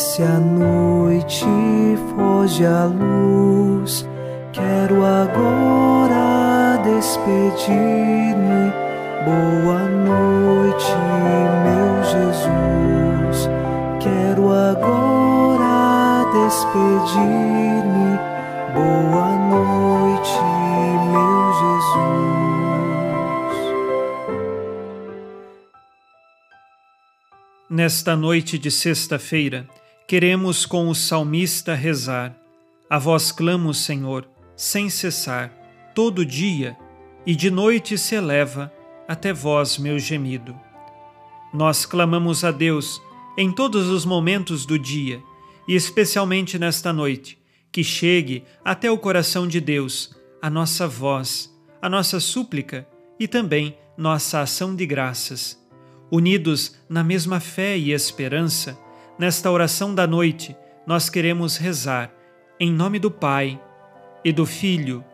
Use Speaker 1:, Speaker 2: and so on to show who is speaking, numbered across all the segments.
Speaker 1: Desce a noite, foge a luz. Quero agora despedir-me. Boa noite, meu Jesus. Quero agora despedir-me. Boa noite, meu Jesus.
Speaker 2: Nesta noite de sexta-feira, queremos com o salmista rezar. A vós clamo, Senhor, sem cessar, todo dia, e de noite se eleva até vós meu gemido. Nós clamamos a Deus em todos os momentos do dia, e especialmente nesta noite, que chegue até o coração de Deus a nossa voz, a nossa súplica e também nossa ação de graças. Unidos na mesma fé e esperança, nesta oração da noite, nós queremos rezar em nome do Pai, e do Filho,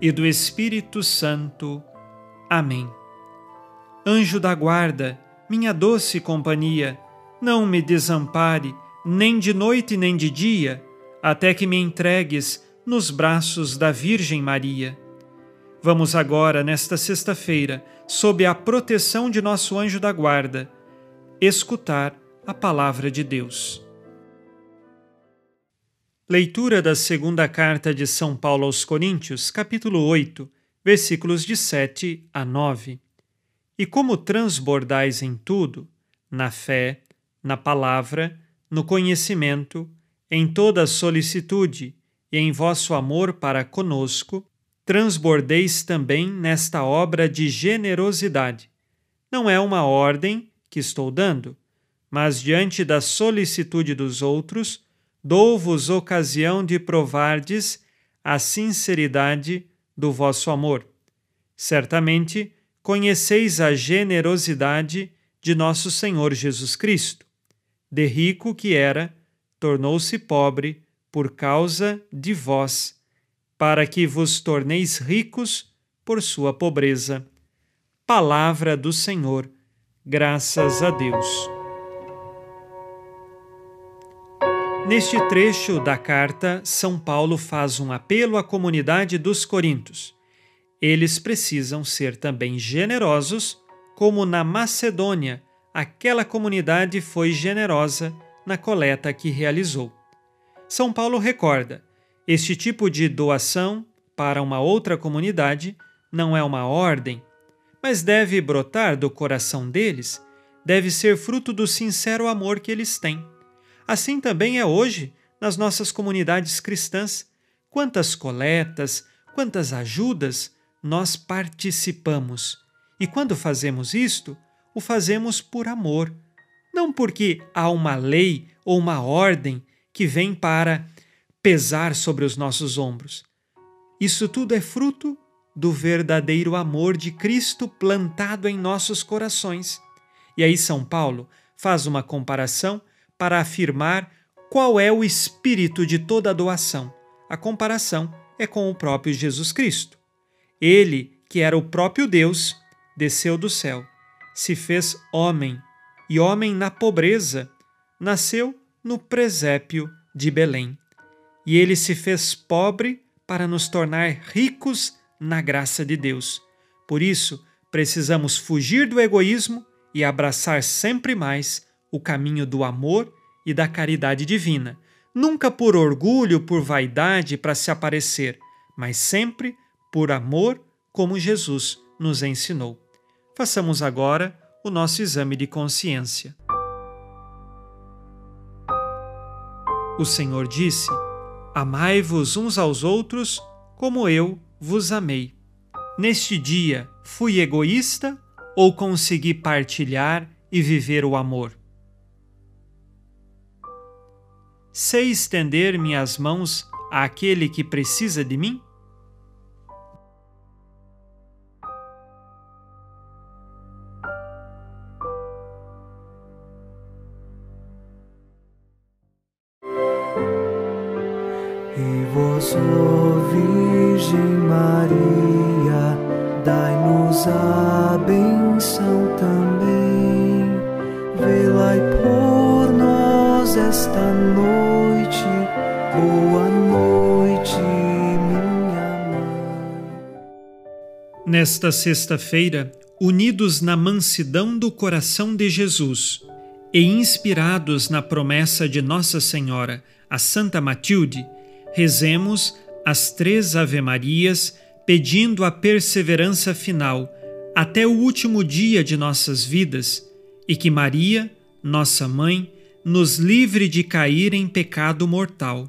Speaker 2: e do Espírito Santo. Amém. Anjo da guarda, minha doce companhia, não me desampare, nem de noite nem de dia, até que me entregues nos braços da Virgem Maria. Vamos agora, nesta sexta-feira, sob a proteção de nosso anjo da guarda, escutar a palavra de Deus. Leitura da segunda carta de São Paulo aos Coríntios, capítulo 8, versículos de 7 a 9. E como transbordais em tudo, na fé, na palavra, no conhecimento, em toda solicitude e em vosso amor para conosco, transbordeis também nesta obra de generosidade. Não é uma ordem que estou dando, mas diante da solicitude dos outros, dou-vos ocasião de provardes a sinceridade do vosso amor. Certamente conheceis a generosidade de nosso Senhor Jesus Cristo. De rico que era, tornou-se pobre por causa de vós, para que vos torneis ricos por sua pobreza. Palavra do Senhor, graças a Deus. Neste trecho da carta, São Paulo faz um apelo à comunidade dos Coríntios. Eles precisam ser também generosos, como na Macedônia, aquela comunidade foi generosa na coleta que realizou. São Paulo recorda: este tipo de doação para uma outra comunidade não é uma ordem, mas deve brotar do coração deles, deve ser fruto do sincero amor que eles têm. Assim também é hoje nas nossas comunidades cristãs. Quantas coletas, quantas ajudas nós participamos. E quando fazemos isto, o fazemos por amor, não porque há uma lei ou uma ordem que vem para pesar sobre os nossos ombros. Isso tudo é fruto do verdadeiro amor de Cristo plantado em nossos corações. E aí, São Paulo faz uma comparação para afirmar qual é o espírito de toda a doação. A comparação é com o próprio Jesus Cristo. Ele, que era o próprio Deus, desceu do céu, se fez homem, e homem na pobreza, nasceu no presépio de Belém. E ele se fez pobre para nos tornar ricos na graça de Deus. Por isso, precisamos fugir do egoísmo e abraçar sempre mais o caminho do amor e da caridade divina, nunca por orgulho, por vaidade para se aparecer, mas sempre por amor, como Jesus nos ensinou. Façamos agora o nosso exame de consciência. O Senhor disse: Amai-vos uns aos outros como eu vos amei. Neste dia, fui egoísta ou consegui partilhar e viver o amor? Sei estender minhas mãos àquele que precisa de mim?
Speaker 1: Boa noite, minha mãe.
Speaker 2: Nesta sexta-feira, unidos na mansidão do coração de Jesus e inspirados na promessa de Nossa Senhora, a Santa Matilde, rezemos as três Ave-Marias pedindo a perseverança final até o último dia de nossas vidas e que Maria, nossa mãe, nos livre de cair em pecado mortal.